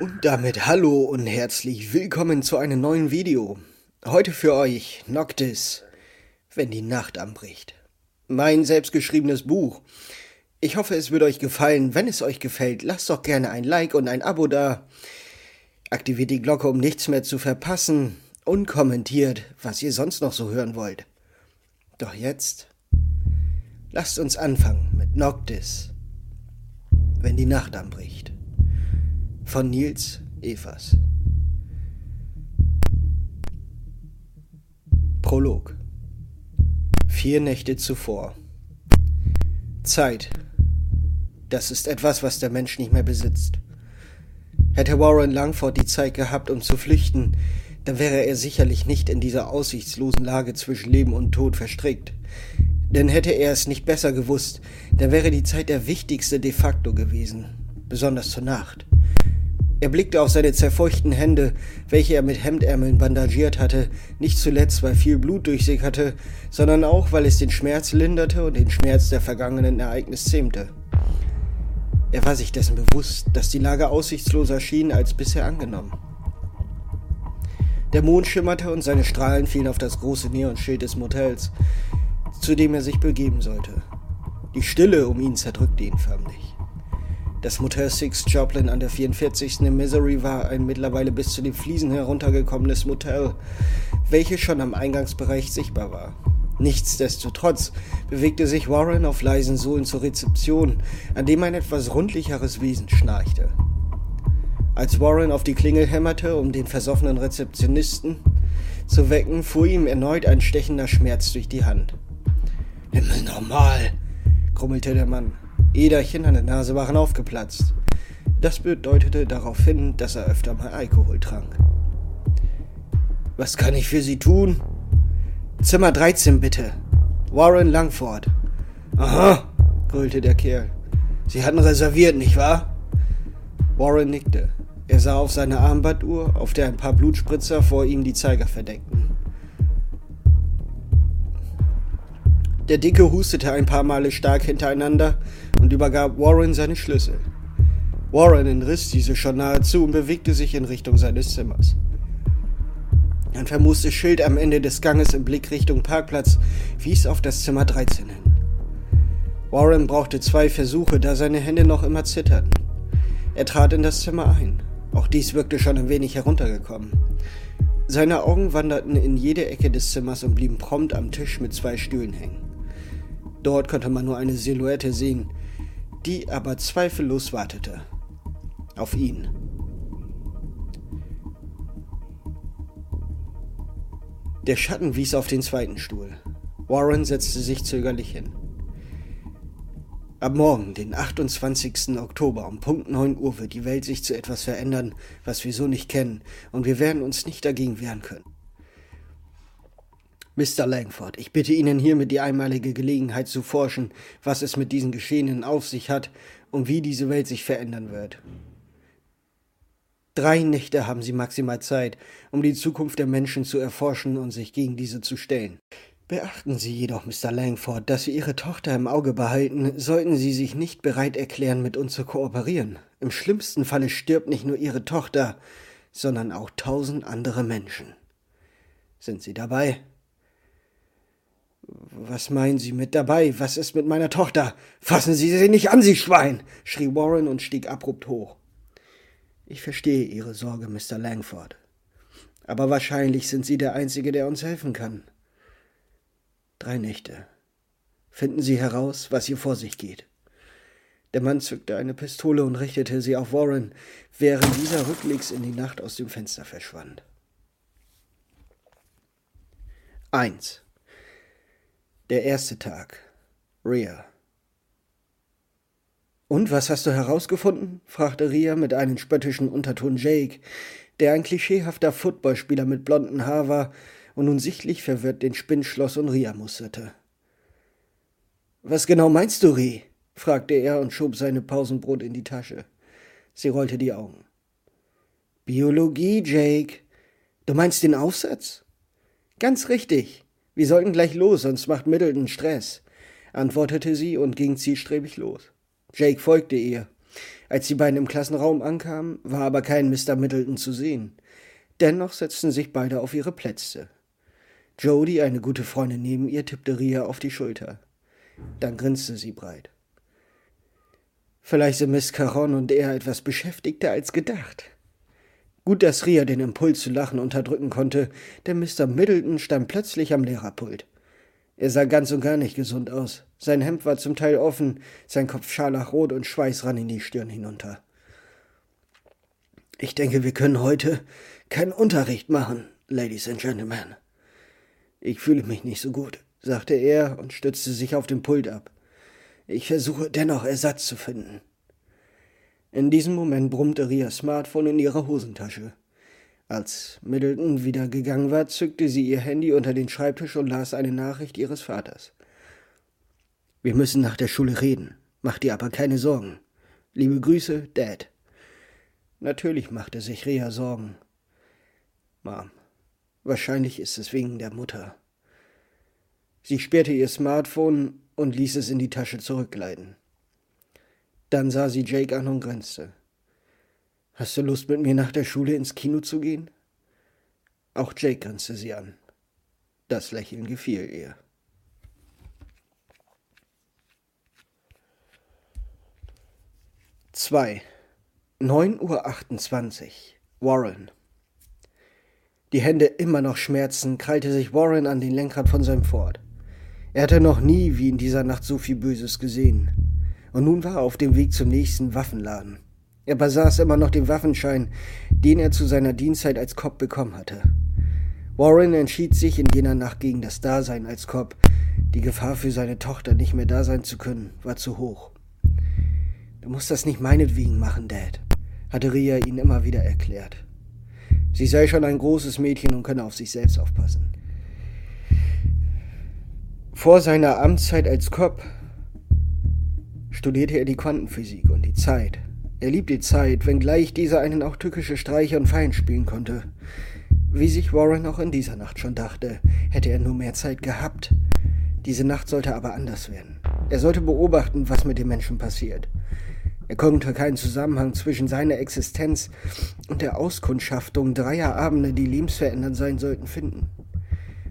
Und damit hallo und herzlich willkommen zu einem neuen Video. Heute für euch Noctis, wenn die Nacht anbricht. Mein selbstgeschriebenes Buch. Ich hoffe, es wird euch gefallen. Wenn es euch gefällt, lasst doch gerne ein Like und ein Abo da. Aktiviert die Glocke, um nichts mehr zu verpassen. Und kommentiert, was ihr sonst noch so hören wollt. Doch jetzt lasst uns anfangen mit Noctis, wenn die Nacht anbricht von Nils Evers. Prolog. Vier Nächte zuvor. Zeit. Das ist etwas, was der Mensch nicht mehr besitzt. Hätte Warren Langford die Zeit gehabt, um zu flüchten, dann wäre er sicherlich nicht in dieser aussichtslosen Lage zwischen Leben und Tod verstrickt. Denn hätte er es nicht besser gewusst, dann wäre die Zeit der wichtigste de facto gewesen, besonders zur Nacht. Er blickte auf seine zerfurchten Hände, welche er mit Hemdärmeln bandagiert hatte, nicht zuletzt, weil viel Blut durchsickerte, sondern auch, weil es den Schmerz linderte und den Schmerz der vergangenen Ereignis zähmte. Er war sich dessen bewusst, dass die Lage aussichtsloser schien als bisher angenommen. Der Mond schimmerte und seine Strahlen fielen auf das große Neonschild des Motels, zu dem er sich begeben sollte. Die Stille um ihn zerdrückte ihn förmlich. Das Motel Six Joplin an der 44. in Missouri war ein mittlerweile bis zu den Fliesen heruntergekommenes Motel, welches schon am Eingangsbereich sichtbar war. Nichtsdestotrotz bewegte sich Warren auf leisen Sohlen zur Rezeption, an dem ein etwas rundlicheres Wesen schnarchte. Als Warren auf die Klingel hämmerte, um den versoffenen Rezeptionisten zu wecken, fuhr ihm erneut ein stechender Schmerz durch die Hand. Himmel normal, grummelte der Mann. Äderchen an der Nase waren aufgeplatzt. Das bedeutete darauf hin, dass er öfter mal Alkohol trank. Was kann ich für Sie tun? Zimmer 13 bitte. Warren Langford. Aha, grölte der Kerl. Sie hatten reserviert, nicht wahr? Warren nickte. Er sah auf seine Armbanduhr, auf der ein paar Blutspritzer vor ihm die Zeiger verdeckten. Der Dicke hustete ein paar Male stark hintereinander und übergab Warren seine Schlüssel. Warren entriss diese schon nahezu und bewegte sich in Richtung seines Zimmers. Ein vermoostes Schild am Ende des Ganges im Blick Richtung Parkplatz wies auf das Zimmer 13 hin. Warren brauchte zwei Versuche, da seine Hände noch immer zitterten. Er trat in das Zimmer ein. Auch dies wirkte schon ein wenig heruntergekommen. Seine Augen wanderten in jede Ecke des Zimmers und blieben prompt am Tisch mit zwei Stühlen hängen. Dort konnte man nur eine Silhouette sehen, die aber zweifellos wartete. Auf ihn. Der Schatten wies auf den zweiten Stuhl. Warren setzte sich zögerlich hin. Am Morgen, den 28. Oktober um Punkt 9 Uhr wird die Welt sich zu etwas verändern, was wir so nicht kennen, und wir werden uns nicht dagegen wehren können. Mr. Langford, ich bitte Ihnen hiermit die einmalige Gelegenheit zu forschen, was es mit diesen Geschehenen auf sich hat und wie diese Welt sich verändern wird. Drei Nächte haben Sie maximal Zeit, um die Zukunft der Menschen zu erforschen und sich gegen diese zu stellen. Beachten Sie jedoch, Mr. Langford, dass Sie Ihre Tochter im Auge behalten, sollten Sie sich nicht bereit erklären, mit uns zu kooperieren. Im schlimmsten Falle stirbt nicht nur Ihre Tochter, sondern auch tausend andere Menschen. Sind Sie dabei? Was meinen Sie mit dabei? Was ist mit meiner Tochter? Fassen Sie sie nicht an, Sie Schwein! schrie Warren und stieg abrupt hoch. Ich verstehe Ihre Sorge, Mr. Langford. Aber wahrscheinlich sind Sie der Einzige, der uns helfen kann. Drei Nächte. Finden Sie heraus, was hier vor sich geht. Der Mann zückte eine Pistole und richtete sie auf Warren, während dieser rücklings in die Nacht aus dem Fenster verschwand. Eins. Der erste Tag. Rhea. Und was hast du herausgefunden? fragte Ria mit einem spöttischen Unterton Jake, der ein klischeehafter Footballspieler mit blonden Haar war und nun sichtlich verwirrt den Spinn schloss und Ria musterte. Was genau meinst du, Rie? fragte er und schob seine Pausenbrot in die Tasche. Sie rollte die Augen. Biologie, Jake. Du meinst den Aufsatz? Ganz richtig. Wir sollten gleich los, sonst macht Middleton Stress, antwortete sie und ging zielstrebig los. Jake folgte ihr. Als die beiden im Klassenraum ankamen, war aber kein Mr. Middleton zu sehen. Dennoch setzten sich beide auf ihre Plätze. Jodie, eine gute Freundin neben ihr, tippte Ria auf die Schulter. Dann grinste sie breit. Vielleicht sind Miss Caron und er etwas beschäftigter als gedacht. Gut, dass Ria den Impuls zu lachen unterdrücken konnte, denn Mr. Middleton stand plötzlich am Lehrerpult. Er sah ganz und gar nicht gesund aus. Sein Hemd war zum Teil offen, sein Kopf scharlachrot und Schweiß rann in die Stirn hinunter. Ich denke, wir können heute keinen Unterricht machen, Ladies and Gentlemen. Ich fühle mich nicht so gut, sagte er und stützte sich auf den Pult ab. Ich versuche dennoch Ersatz zu finden. In diesem Moment brummte Rias Smartphone in ihrer Hosentasche. Als Middleton wieder gegangen war, zückte sie ihr Handy unter den Schreibtisch und las eine Nachricht ihres Vaters. Wir müssen nach der Schule reden. Mach dir aber keine Sorgen. Liebe Grüße, Dad. Natürlich machte sich Rea Sorgen. Mom, wahrscheinlich ist es wegen der Mutter. Sie sperrte ihr Smartphone und ließ es in die Tasche zurückgleiten. Dann sah sie Jake an und grinste. Hast du Lust, mit mir nach der Schule ins Kino zu gehen? Auch Jake grinste sie an. Das Lächeln gefiel ihr. Zwei. 9.28 Uhr. Warren. Die Hände immer noch schmerzen, krallte sich Warren an den Lenkrad von seinem Ford. Er hatte noch nie wie in dieser Nacht so viel Böses gesehen und nun war er auf dem Weg zum nächsten Waffenladen. Er besaß immer noch den Waffenschein, den er zu seiner Dienstzeit als Cop bekommen hatte. Warren entschied sich in jener Nacht gegen das Dasein als Cop. Die Gefahr für seine Tochter nicht mehr da sein zu können, war zu hoch. Du musst das nicht meinetwegen machen, Dad, hatte Ria ihn immer wieder erklärt. Sie sei schon ein großes Mädchen und könne auf sich selbst aufpassen. Vor seiner Amtszeit als Cop studierte er die Quantenphysik und die Zeit. Er liebt die Zeit, wenngleich dieser einen auch tückische Streiche und Fein spielen konnte. Wie sich Warren auch in dieser Nacht schon dachte, hätte er nur mehr Zeit gehabt. Diese Nacht sollte aber anders werden. Er sollte beobachten, was mit dem Menschen passiert. Er konnte keinen Zusammenhang zwischen seiner Existenz und der Auskundschaftung dreier Abende, die lebensverändernd sein sollten, finden.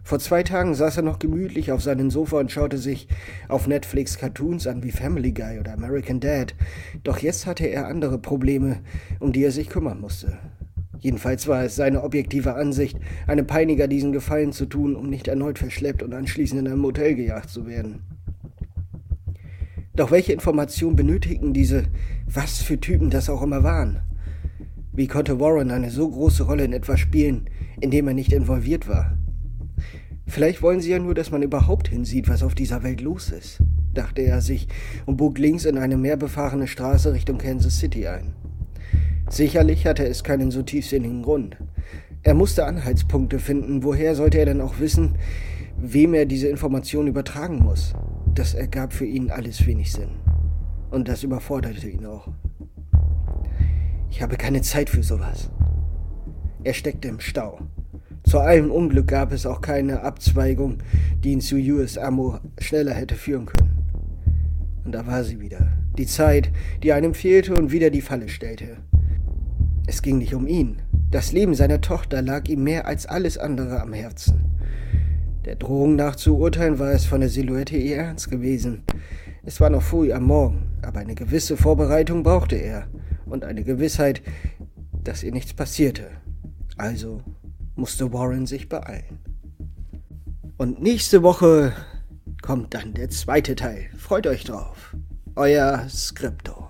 Vor zwei Tagen saß er noch gemütlich auf seinem Sofa und schaute sich auf Netflix Cartoons an wie Family Guy oder American Dad. Doch jetzt hatte er andere Probleme, um die er sich kümmern musste. Jedenfalls war es seine objektive Ansicht, einem Peiniger diesen Gefallen zu tun, um nicht erneut verschleppt und anschließend in einem Motel gejagt zu werden. Doch welche Informationen benötigten diese, was für Typen das auch immer waren? Wie konnte Warren eine so große Rolle in etwas spielen, in dem er nicht involviert war? Vielleicht wollen sie ja nur, dass man überhaupt hinsieht, was auf dieser Welt los ist, dachte er sich und bog links in eine mehrbefahrene Straße Richtung Kansas City ein. Sicherlich hatte es keinen so tiefsinnigen Grund. Er musste Anhaltspunkte finden, woher sollte er denn auch wissen, wem er diese Information übertragen muss. Das ergab für ihn alles wenig Sinn. Und das überforderte ihn auch. Ich habe keine Zeit für sowas. Er steckte im Stau. Zu allem Unglück gab es auch keine Abzweigung, die ihn zu US Ammo schneller hätte führen können. Und da war sie wieder. Die Zeit, die einem fehlte und wieder die Falle stellte. Es ging nicht um ihn. Das Leben seiner Tochter lag ihm mehr als alles andere am Herzen. Der Drohung nach zu urteilen war es von der Silhouette eher ernst gewesen. Es war noch früh am Morgen, aber eine gewisse Vorbereitung brauchte er und eine Gewissheit, dass ihr nichts passierte. Also musste Warren sich beeilen. Und nächste Woche kommt dann der zweite Teil. Freut euch drauf. Euer Skripto.